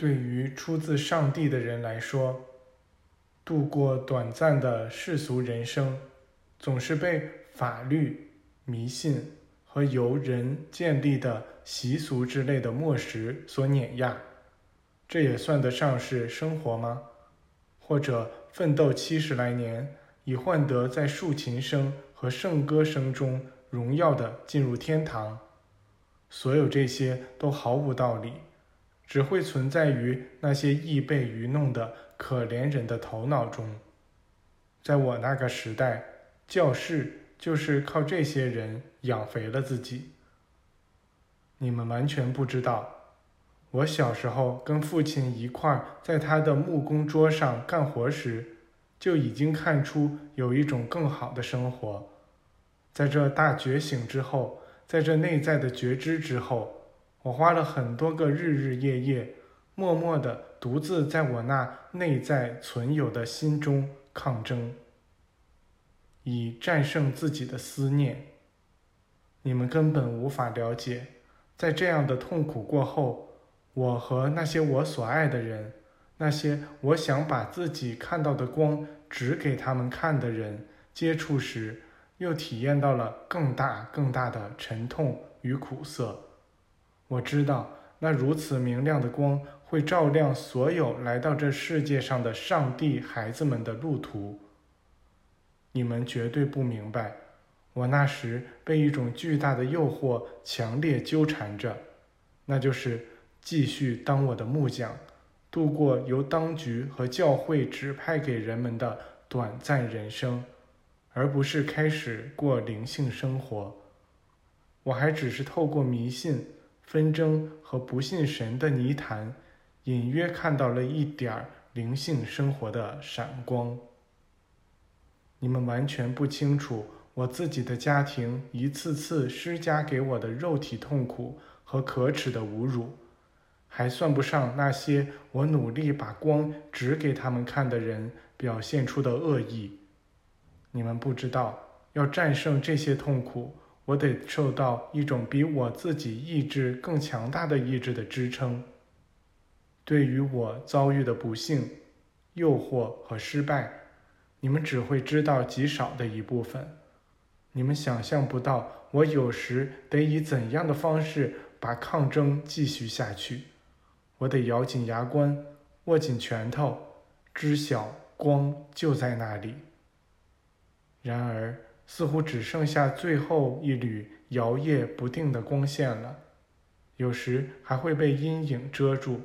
对于出自上帝的人来说，度过短暂的世俗人生，总是被法律、迷信和由人建立的习俗之类的墨石所碾压。这也算得上是生活吗？或者奋斗七十来年，以换得在竖琴声和圣歌声中荣耀的进入天堂？所有这些都毫无道理。只会存在于那些易被愚弄的可怜人的头脑中。在我那个时代，教士就是靠这些人养肥了自己。你们完全不知道，我小时候跟父亲一块在他的木工桌上干活时，就已经看出有一种更好的生活。在这大觉醒之后，在这内在的觉知之后。我花了很多个日日夜夜，默默地独自在我那内在存有的心中抗争，以战胜自己的思念。你们根本无法了解，在这样的痛苦过后，我和那些我所爱的人，那些我想把自己看到的光指给他们看的人接触时，又体验到了更大更大的沉痛与苦涩。我知道，那如此明亮的光会照亮所有来到这世界上的上帝孩子们的路途。你们绝对不明白，我那时被一种巨大的诱惑强烈纠缠着，那就是继续当我的木匠，度过由当局和教会指派给人们的短暂人生，而不是开始过灵性生活。我还只是透过迷信。纷争和不信神的泥潭，隐约看到了一点儿灵性生活的闪光。你们完全不清楚，我自己的家庭一次次施加给我的肉体痛苦和可耻的侮辱，还算不上那些我努力把光指给他们看的人表现出的恶意。你们不知道，要战胜这些痛苦。我得受到一种比我自己意志更强大的意志的支撑。对于我遭遇的不幸、诱惑和失败，你们只会知道极少的一部分。你们想象不到我有时得以怎样的方式把抗争继续下去。我得咬紧牙关，握紧拳头，知晓光就在那里。然而。似乎只剩下最后一缕摇曳不定的光线了，有时还会被阴影遮住。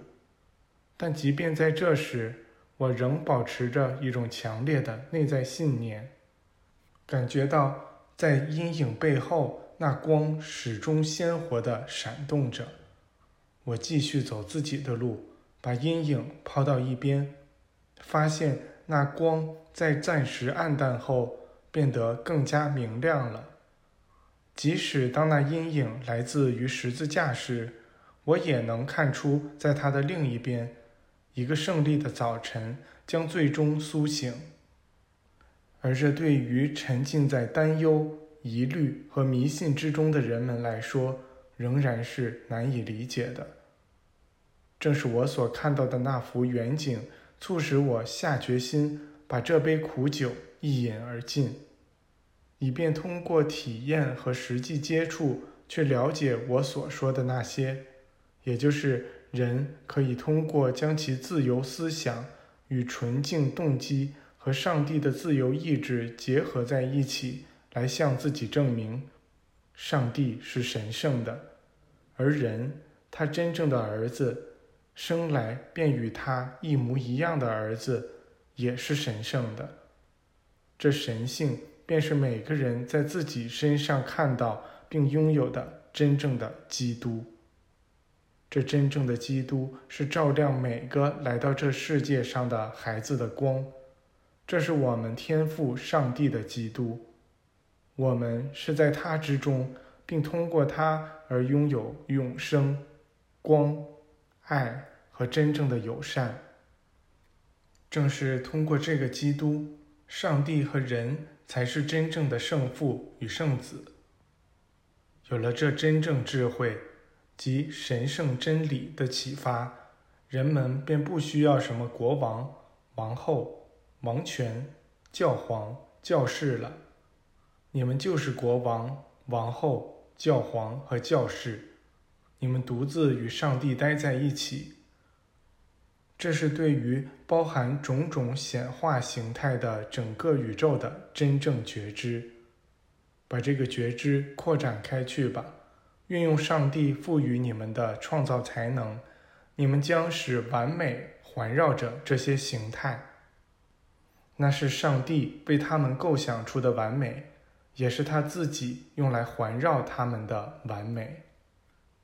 但即便在这时，我仍保持着一种强烈的内在信念，感觉到在阴影背后，那光始终鲜活地闪动着。我继续走自己的路，把阴影抛到一边，发现那光在暂时暗淡后。变得更加明亮了。即使当那阴影来自于十字架时，我也能看出，在它的另一边，一个胜利的早晨将最终苏醒。而这对于沉浸在担忧、疑虑和迷信之中的人们来说，仍然是难以理解的。正是我所看到的那幅远景，促使我下决心把这杯苦酒一饮而尽。以便通过体验和实际接触，去了解我所说的那些，也就是人可以通过将其自由思想与纯净动机和上帝的自由意志结合在一起，来向自己证明，上帝是神圣的，而人，他真正的儿子，生来便与他一模一样的儿子，也是神圣的，这神性。便是每个人在自己身上看到并拥有的真正的基督。这真正的基督是照亮每个来到这世界上的孩子的光，这是我们天赋上帝的基督。我们是在他之中，并通过他而拥有永生、光、爱和真正的友善。正是通过这个基督，上帝和人。才是真正的圣父与圣子。有了这真正智慧及神圣真理的启发，人们便不需要什么国王、王后、王权、教皇、教士了。你们就是国王、王后、教皇和教士，你们独自与上帝待在一起。这是对于包含种种显化形态的整个宇宙的真正觉知。把这个觉知扩展开去吧，运用上帝赋予你们的创造才能，你们将使完美环绕着这些形态。那是上帝为他们构想出的完美，也是他自己用来环绕他们的完美。